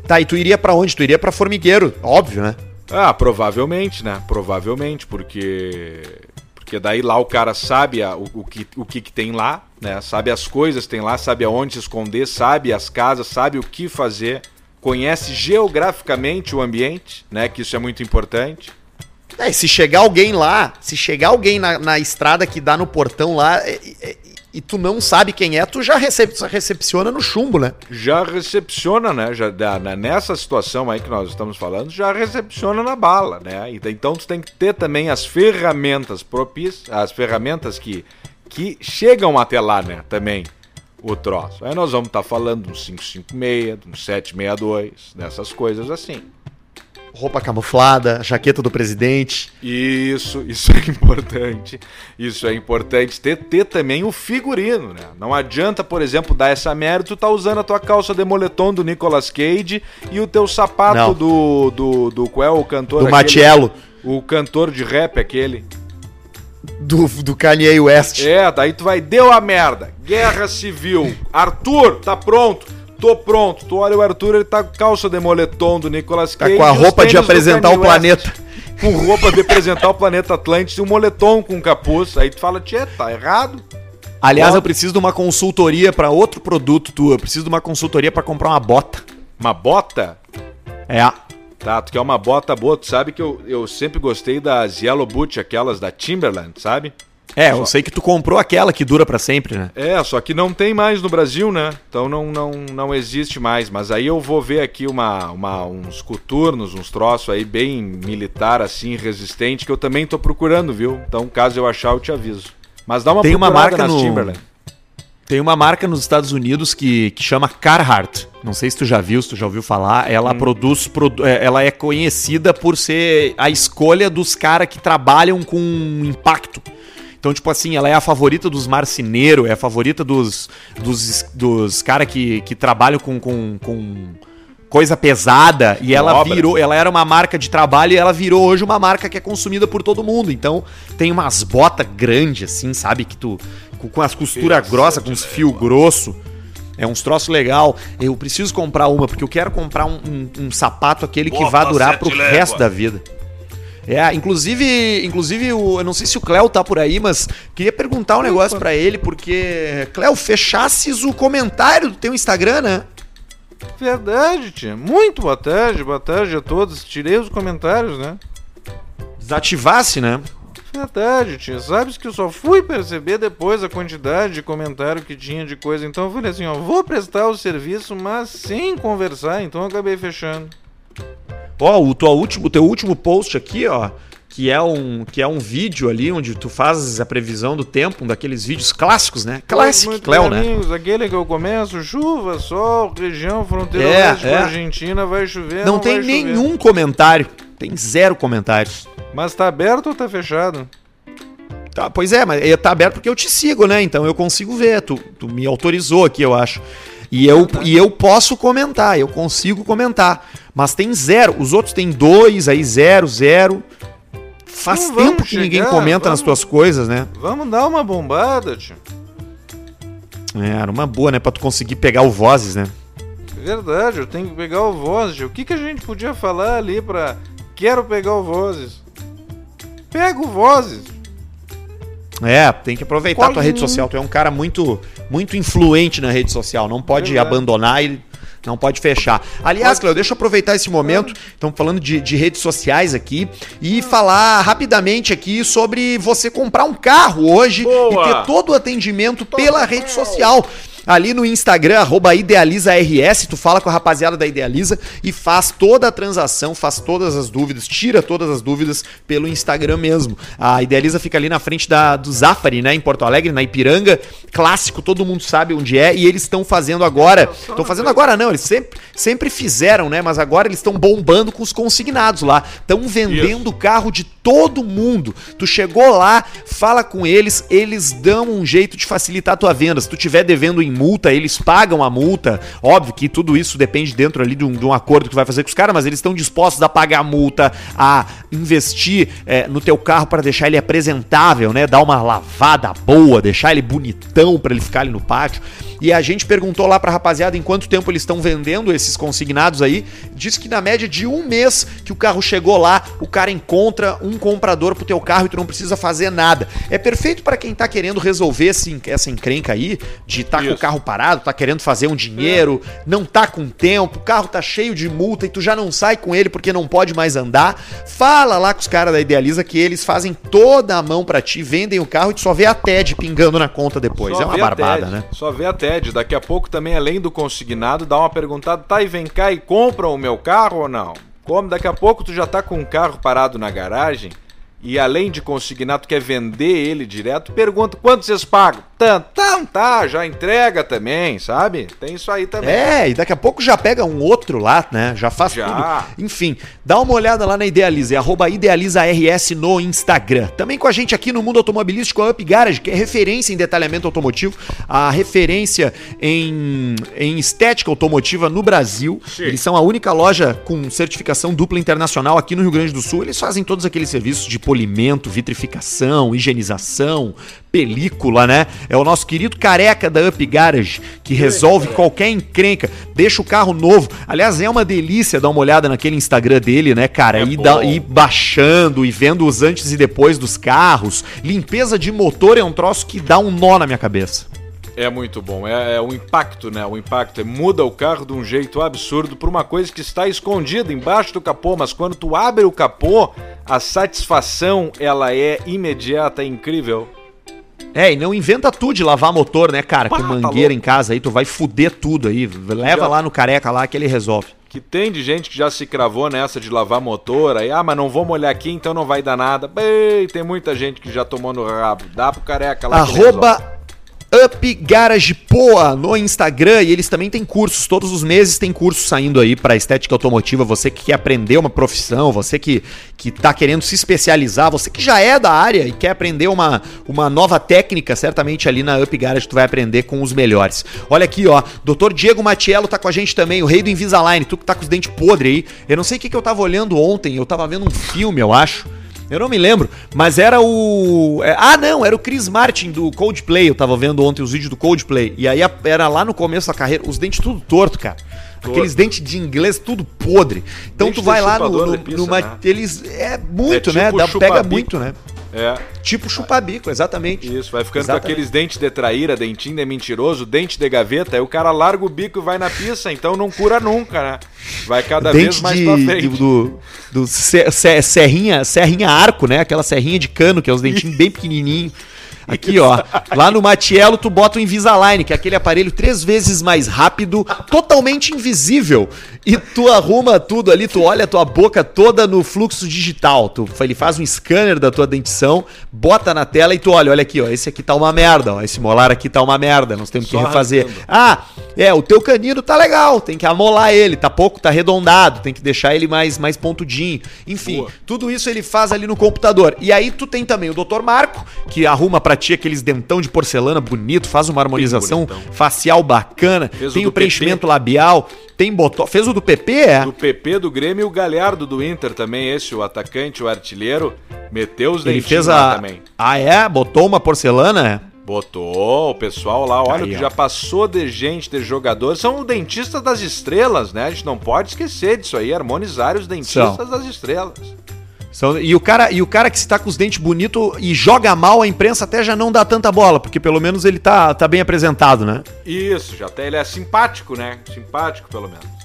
Tá, e tu iria pra onde? Tu iria pra Formigueiro, óbvio, né? Ah, provavelmente, né? Provavelmente, porque. Porque daí lá o cara sabe a- o, o que, o que, que tem lá, né? Sabe as coisas que tem lá, sabe aonde se esconder, sabe as casas, sabe o que fazer, conhece geograficamente o ambiente, né? Que isso é muito importante. É, se chegar alguém lá, se chegar alguém na, na estrada que dá no portão lá e, e- e tu não sabe quem é, tu já recep- recepciona no chumbo, né? Já recepciona, né? Já, na- nessa situação aí que nós estamos falando, já recepciona na bala, né? Então tu tem que ter também as ferramentas propícias, as ferramentas que, que chegam até lá, né? Também o troço. Aí nós vamos estar falando de um 556, de um 762, dessas coisas assim. Roupa camuflada, jaqueta do presidente. Isso, isso é importante. Isso é importante. Ter, ter também o figurino, né? Não adianta, por exemplo, dar essa merda, tu tá usando a tua calça de moletom do Nicolas Cage e o teu sapato Não. do, do. do. Qual é o cantor? Do aquele? Matiello, O cantor de rap aquele. do, do Kanye West. É, daí tu vai, deu a merda. Guerra civil. Arthur, tá pronto. Tô pronto. Tu olha o Arthur, ele tá com calça de moletom do Nicolas Tá Cage. com a roupa de apresentar o planeta. com roupa de apresentar o planeta Atlântico e um moletom com capuz. Aí tu fala, tchê, tá errado. Aliás, Bota. eu preciso de uma consultoria pra outro produto tu. Eu preciso de uma consultoria pra comprar uma bota. Uma bota? É. Tá, tu quer uma bota boa. Tu sabe que eu, eu sempre gostei das Yellow Boot, aquelas da Timberland, sabe? É, eu Só- sei que tu comprou aquela que dura pra sempre, né? É, só que não tem mais no Brasil, né? Então não, não, não existe mais. Mas aí eu vou ver aqui uma, uma, uns coturnos, uns troços aí bem militar, assim, resistente, que eu também tô procurando, viu? Então, caso eu achar, eu te aviso. Mas dá uma Tem uma marca nas no- Timberland. Tem uma marca nos Estados Unidos que, que chama Carhartt. Não sei se tu já viu, se tu já ouviu falar. Ela produz. produ- é, ela é conhecida por ser a escolha dos caras que trabalham com impacto. Então, tipo assim, ela é a favorita dos marceneiros, é a favorita dos, dos, dos caras que, que trabalham com, com, com coisa pesada. E ela Obra. virou, ela era uma marca de trabalho e ela virou hoje uma marca que é consumida por todo mundo. Então, tem umas botas grandes, assim, sabe? Que tu. Com, as costuras grossas, com os fios grossos. É uns troços legal. Eu preciso comprar uma, porque eu quero comprar um, um- um sapato aquele que Bota vai durar sete pro légua. resto da vida. É, inclusive, inclusive o, eu não sei se o Cléo tá por aí, mas queria perguntar um negócio pra ele, porque, Cléo, fechasses o comentário do teu Instagram, né? Verdade, tia. Muito boa tarde, boa tarde a todos. Tirei os comentários, né? Desativasse, né? Verdade, tia. Sabes que eu só fui perceber depois a quantidade de comentário que tinha de coisa. Então eu falei assim, ó, vou prestar o serviço, mas sem conversar. Então eu acabei fechando. Ó, o, tua último, teu último post aqui, ó, que é um que é um vídeo ali onde tu fazes a previsão do tempo, um daqueles vídeos clássicos, né? Classic Muito Cléo, né? amigos, aquele que eu começo, chuva, sol, região, fronteira É, é. Argentina, vai chover. Não, tem vai chover. nenhum comentário. Tem zero comentários. Mas tá aberto ou tá fechado? Tá, pois é, mas ele tá aberto porque eu te sigo, né? Então eu consigo ver. Tu, tu me autorizou aqui, eu acho. E eu, e eu posso comentar, eu consigo comentar. Mas tem zero. Os outros tem dois, aí zero, zero. Faz vamos tempo que ninguém chegar, comenta nas vamos. tuas coisas, né? Vamos dar uma bombada, tio. É, era uma boa, né? Pra tu conseguir pegar o Vozes, né? Verdade, eu tenho que pegar o Vozes. O que, que a gente podia falar ali pra. Quero pegar o Vozes. Pega o Vozes. É, tem que aproveitar a tua rede social. Tu é um cara muito, muito influente na rede social. Não pode abandonar e não pode fechar. Aliás, Cleo, deixa eu aproveitar esse momento. Estamos falando de, de redes sociais aqui e falar rapidamente aqui sobre você comprar um carro hoje Boa. e ter todo o atendimento pela rede social. Ali no Instagram, arroba IdealizaRS, tu fala com a rapaziada da Idealiza e faz toda a transação, faz todas as dúvidas, tira todas as dúvidas pelo Instagram mesmo. A Idealiza fica ali na frente da, do Zafari, né, em Porto Alegre, na Ipiranga, clássico, todo mundo sabe onde é, e eles estão fazendo agora, estão fazendo agora não, eles sempre, sempre fizeram, né, mas agora eles estão bombando com os consignados lá, estão vendendo o carro de todo mundo. Tu chegou lá, fala com eles, eles dão um jeito de facilitar a tua venda. Se tu tiver devendo em multa, eles pagam a multa. Óbvio que tudo isso depende dentro ali de um, de um acordo que vai fazer com os caras, mas eles estão dispostos a pagar a multa, a investir é, no teu carro para deixar ele apresentável, né? Dar uma lavada boa, deixar ele bonitão para ele ficar ali no pátio. E a gente perguntou lá pra rapaziada em quanto tempo eles estão vendendo esses consignados aí. Diz que na média de um mês que o carro chegou lá, o cara encontra um comprador pro teu carro e tu não precisa fazer nada. É perfeito para quem tá querendo resolver esse, essa encrenca aí, de tá com o carro parado, tá querendo fazer um dinheiro, não tá com tempo, o carro tá cheio de multa e tu já não sai com ele porque não pode mais andar. Fala lá com os caras da Idealiza que eles fazem toda a mão pra ti, vendem o carro e tu só vê a TED pingando na conta depois. Só é uma barbada, né? Só vê a TED. Daqui a pouco também, além do consignado, dá uma perguntada, tá, e vem cá e compra o meu carro ou não? Como daqui a pouco tu já tá com um carro parado na garagem e além de consignar, tu quer vender ele direto, pergunta quanto vocês pagam? Então tá, já entrega também, sabe? Tem isso aí também. É, e daqui a pouco já pega um outro lá, né? Já faz Já. tudo. Enfim, dá uma olhada lá na Idealiza, é arroba IdealizaRS no Instagram. Também com a gente aqui no mundo automobilístico, a Up Garage, que é referência em detalhamento automotivo, a referência em, em estética automotiva no Brasil. Sim. Eles são a única loja com certificação dupla internacional aqui no Rio Grande do Sul. Eles fazem todos aqueles serviços de polimento, vitrificação, higienização, película, né? É o nosso querido careca da Up Garage que resolve qualquer encrenca, deixa o carro novo. Aliás, é uma delícia dar uma olhada naquele Instagram dele, né, cara? É e baixando e vendo os antes e depois dos carros. Limpeza de motor é um troço que dá um nó na minha cabeça. É muito bom, é, é o impacto, né? O impacto é muda o carro de um jeito absurdo por uma coisa que está escondida embaixo do capô, mas quando tu abre o capô, a satisfação ela é imediata, é incrível. É, e não inventa tu de lavar motor, né, cara? Pá, Com tá mangueira louco. em casa aí, tu vai fuder tudo aí. Leva Já- lá no careca lá que ele resolve. Que tem de gente que já se cravou nessa de lavar motor, aí, ah, mas não vou molhar aqui, então não vai dar nada. Bem, tem muita gente que já tomou no rabo. Dá pro careca lá. Arroba Up Garage Poa no Instagram e eles também têm cursos, todos os meses tem curso saindo aí para estética automotiva, você que quer aprender uma profissão, você que, que tá querendo se especializar, você que já é da área e quer aprender uma, uma nova técnica, certamente ali na Up Garage tu vai aprender com os melhores. Olha aqui, ó, Dr. Diego Matiello tá com a gente também, o rei do Invisalign, tu que tá com os dentes podres aí, eu não sei o que, que eu tava olhando ontem, eu tava vendo um filme, eu acho, eu não me lembro, mas era o. é, ah, não, era o Chris Martin do Coldplay. Eu tava vendo ontem os vídeos do Coldplay. E aí era lá no começo da carreira, os dentes tudo torto, cara. Aqueles dentes de inglês tudo podre. Então Dente tu vai lá no. no, pizza, numa- né? Eles. É muito, É né? tipo Dá, pega muito, né? É, Tipo chupabico, exatamente. isso, vai ficando Exatamente. com aqueles dentes de traíra, dentinho de mentiroso, dente de gaveta, aí o cara larga o bico e vai na pista, então não cura nunca, né? Vai cada vez Dente mais de, pra de- frente. do, do se- se- serrinha, serrinha arco, né? Aquela serrinha de cano, que é os dentinhos bem pequenininhos. Aqui, ó. Lá no Matiello, tu bota o Invisalign, que é aquele aparelho três vezes mais rápido, totalmente invisível. E tu arruma tudo ali, tu olha a tua boca toda no fluxo digital. Tu, ele faz um scanner da tua dentição, bota na tela e tu olha, olha aqui, ó. Esse aqui tá uma merda, ó. Esse molar aqui tá uma merda. Nós temos que Só refazer. Ah, é, o teu canino tá legal, tem que amolar ele, tá pouco, tá arredondado, tem que deixar ele mais, mais pontudinho. Enfim, Boa. tudo isso ele faz ali no computador. E aí tu tem também o Dr. Marco, que arruma pra ti aqueles dentão de porcelana bonito, faz uma harmonização facial bacana, Fez o tem do o preenchimento labial, tem botão. Fez o do PP, é? Do PP do Grêmio e o Galhardo do Inter também, esse, o atacante, o artilheiro, meteu os Ele dentinhos fez lá a. também. Ah, é? Botou uma porcelana? é? Botou, o pessoal lá, olha o Aí, já passou de gente, de jogador. São dentistas das estrelas, né? A gente não pode esquecer disso aí, harmonizar os dentistas São. das estrelas. São- e, o cara, e o cara que está com os dentes bonitos e joga mal, a imprensa até já não dá tanta bola, porque pelo menos ele tá, tá bem apresentado, né? Isso, já até ele é simpático, né? Simpático, pelo menos.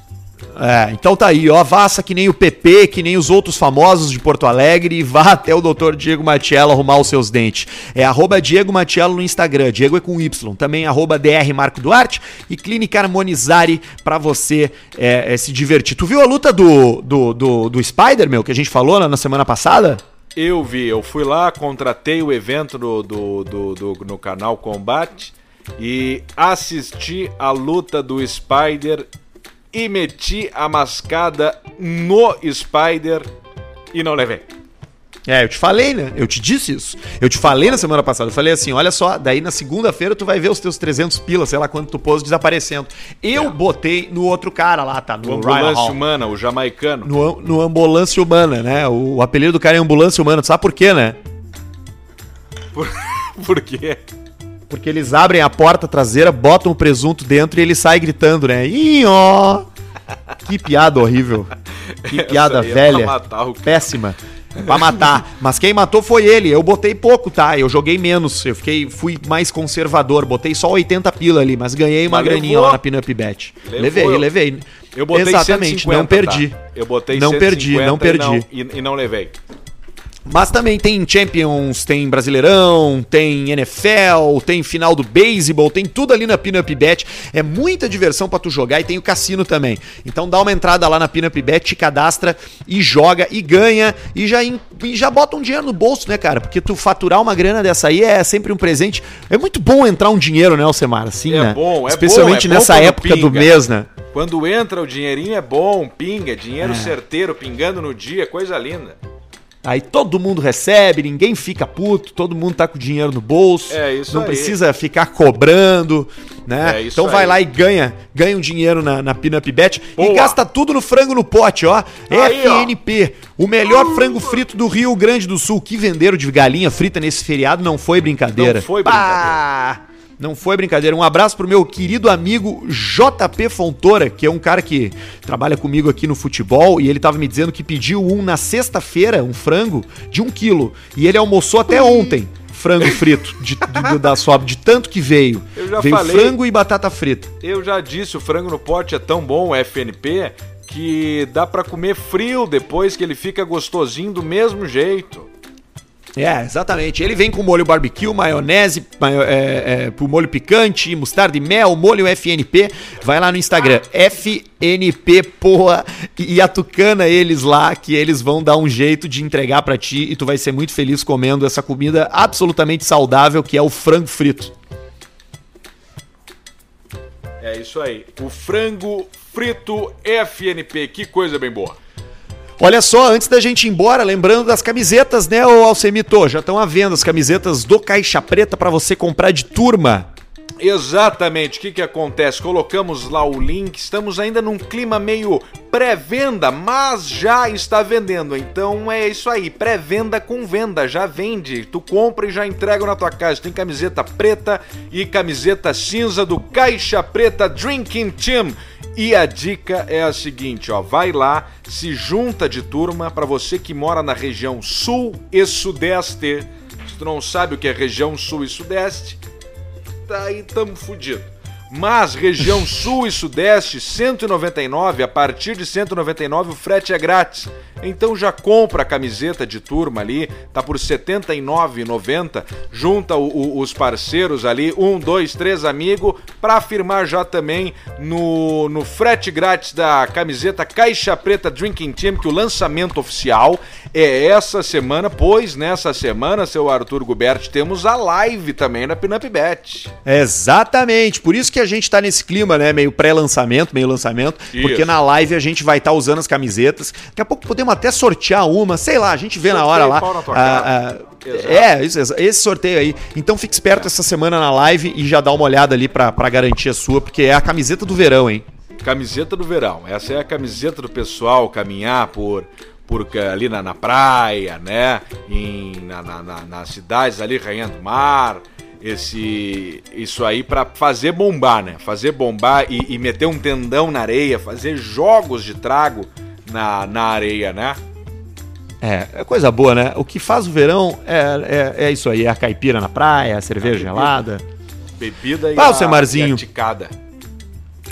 É, então tá aí, ó, vaça que nem o PP, que nem os outros famosos de Porto Alegre e vá até o Dr. Diego Matiello arrumar os seus dentes. É arroba Diego Matiello no Instagram, Diego é com Y, também arroba DR Marco Duarte e Clínica Harmonizare pra você é, é, se divertir. Tu viu a luta do, do, do, do Spider, meu, que a gente falou na, na semana passada? Eu vi, eu fui lá, contratei o evento do, do, do, do- no canal Combate e assisti a luta do Spider e meti a mascada no Spider e não levei. É, eu te falei, né? Eu te disse isso. Eu te falei na semana passada. Eu falei assim: olha só, daí na segunda-feira tu vai ver os teus 300 pilas, sei lá quanto tu pôs, desaparecendo. Eu É. botei no outro cara lá, tá? No ambulância Hall. humana, o jamaicano. No, no Ambulância Humana, né? O, o apelido do cara é Ambulância Humana. Tu sabe por quê, né? Por, por quê? Porque eles abrem a porta traseira, botam o presunto dentro e ele sai gritando, né? Ih, ó! Que piada horrível. Que piada é velha. Péssima. Pra matar. Mas quem matou foi ele. Eu botei pouco, tá? Eu joguei menos. Eu fiquei, fui mais conservador. Botei só 80 pila ali, mas ganhei uma Mas graninha levou? lá na Pinup Bet. Levou, Levei, levei. Eu botei Exatamente, 150, não perdi. tá? Eu botei Não perdi, 150 não perdi. E não, e, e não levei. Mas também tem Champions, tem Brasileirão, tem NFL, tem final do beisebol, tem tudo ali na Pinup Bet. É muita diversão pra tu jogar e tem o cassino também. Então dá uma entrada lá na Pinup Bet, te cadastra e joga e ganha e já, e já bota um dinheiro no bolso, né, cara? Porque tu faturar uma grana dessa aí é sempre um presente. É muito bom entrar um dinheiro, né, Alcemar? Assim, É né? bom, é Especialmente bom, é bom nessa quando época do pinga. mês, né? Quando entra o dinheirinho é bom, pinga, dinheiro É. certeiro, pingando no dia, coisa linda. Aí todo mundo recebe, ninguém fica puto, todo mundo tá com dinheiro no bolso. É isso Não aí. precisa ficar cobrando, né? É isso então vai aí. lá e ganha, ganha um dinheiro na, na Pinup Bet e Boa. gasta tudo no frango no pote, ó. Aí, ó. FNP, o melhor frango frito do Rio Grande do Sul. Que venderam de galinha frita nesse feriado não foi brincadeira. Não foi Pá! Não foi brincadeira. Um abraço pro meu querido amigo JP Fontoura, que é um cara que trabalha comigo aqui no futebol, e ele tava me dizendo que pediu um na sexta-feira, um frango, de um quilo. E ele almoçou até ontem. Frango frito, de, de- da sua, de tanto que veio. Eu já veio falei. frango e batata frita. Eu já disse, o frango no pote é tão bom, FNP, que dá pra comer frio depois que ele fica gostosinho do mesmo jeito. É, exatamente. Ele vem com molho barbecue, maionese, maio, é, é, molho picante, mostarda e mel, molho FNP. Vai lá no Instagram, FNP, porra, e, atucana eles lá, que eles vão dar um jeito de entregar pra ti e tu vai ser muito feliz comendo essa comida absolutamente saudável que é o frango frito. É isso aí. O frango frito FNP, que coisa bem boa. Olha só, antes da gente ir embora, lembrando das camisetas, né, ô Alcemito? Já estão à venda as camisetas do Caixa Preta pra você comprar de turma. Exatamente, o que, que acontece? Colocamos lá o link, estamos ainda num clima meio pré-venda, mas já está vendendo. Então é isso aí, pré-venda com venda, já vende. Tu compra e já entrega na tua casa. Tem camiseta preta e camiseta cinza do Caixa Preta Drinking Team. E a dica é a seguinte, ó, vai lá, se junta de turma para você que mora na região sul e sudeste. Se tu não sabe o que é região sul e sudeste, tá aí tamo fudido. Mas região sul e sudeste, 199, a partir de 199 o frete é grátis. Então já compra a camiseta de turma ali, tá por R$ 79,90. Junta o- o- os parceiros ali, um, dois, três amigos, pra firmar já também no, no frete grátis da camiseta Caixa Preta Drinking Team, que o lançamento oficial é essa semana, pois nessa semana, seu Arthur Gubert, temos a live também na Pinup Bet. Exatamente, por isso que a gente tá nesse clima, né? Meio pré-lançamento, meio lançamento, Isso. porque na live a gente vai estar usando as camisetas. Daqui a pouco podemos até sortear uma, sei lá, a gente vê na hora lá. pau na tua Ah, cara. ah, é, isso, esse sorteio aí. Então fique esperto essa semana na live e já dá uma olhada ali pra, pra garantir a sua, porque é a camiseta do verão, hein? Camiseta do verão. Essa é a camiseta do pessoal caminhar por, por ca- ali na, na praia, né? Em, na, na- na- nas cidades ali, Rainha do Mar. Esse, isso aí pra fazer bombar, né? Fazer bombar e, e meter um tendão na areia, fazer jogos de trago na, na areia, né? É, é coisa boa, né? O que faz o verão é, é, é isso aí, é a caipira na praia, a cerveja gelada. Bebida e, Ah, a, e a ticada.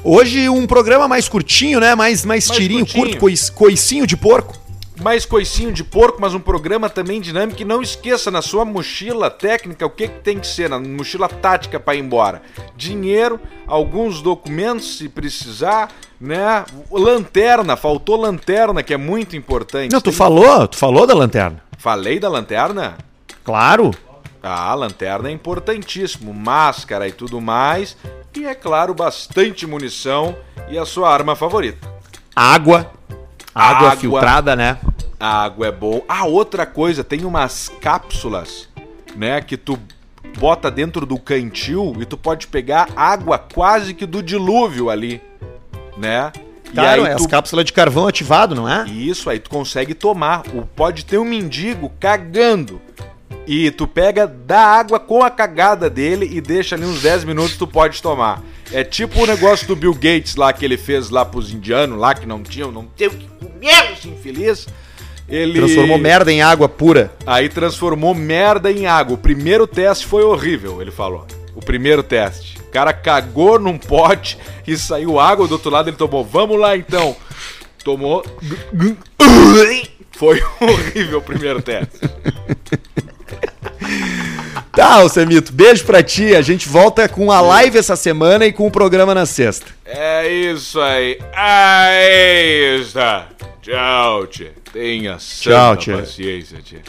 Hoje um programa mais curtinho, né? Mais, mais, Mais tirinho, curtinho. curto, coicinho de porco. Mais coicinho de porco, mas um programa também dinâmico. E não esqueça na sua mochila técnica o que, que tem que ser, na mochila tática para ir embora: dinheiro, alguns documentos se precisar, né? Lanterna, faltou lanterna, que é muito importante. Não, tu Tem- falou, tu falou da lanterna. Falei da lanterna? Claro. Ah, a lanterna é importantíssimo, máscara e tudo mais. E é claro, bastante munição e a sua arma favorita. Água. Água, Água. filtrada, né? A água é bom. Ah, outra coisa, tem umas cápsulas, né, que tu bota dentro do cantil e tu pode pegar água quase que do dilúvio ali, né? Claro, e é aí as tu... cápsulas de carvão ativado, não é? Isso aí tu consegue tomar. O pode ter um mendigo cagando. E tu pega da água com a cagada dele e deixa ali uns 10 minutos tu pode tomar. É tipo o negócio do Bill Gates lá que ele fez lá pros indianos lá que não tinham, não tem o que comer, esse infeliz. Ele Transformou merda em água pura. Aí transformou merda em água. O primeiro teste foi horrível, ele falou. O primeiro teste. O cara cagou num pote e saiu água do outro lado, ele tomou. Vamos lá então. Tomou. Foi horrível o primeiro teste. Tá, Alcemito, beijo pra ti. A gente volta com a live essa semana e com o programa na sexta. É isso aí. Aí está. Tchau, tia. Tenha Tchau, santa tia. paciência, tia.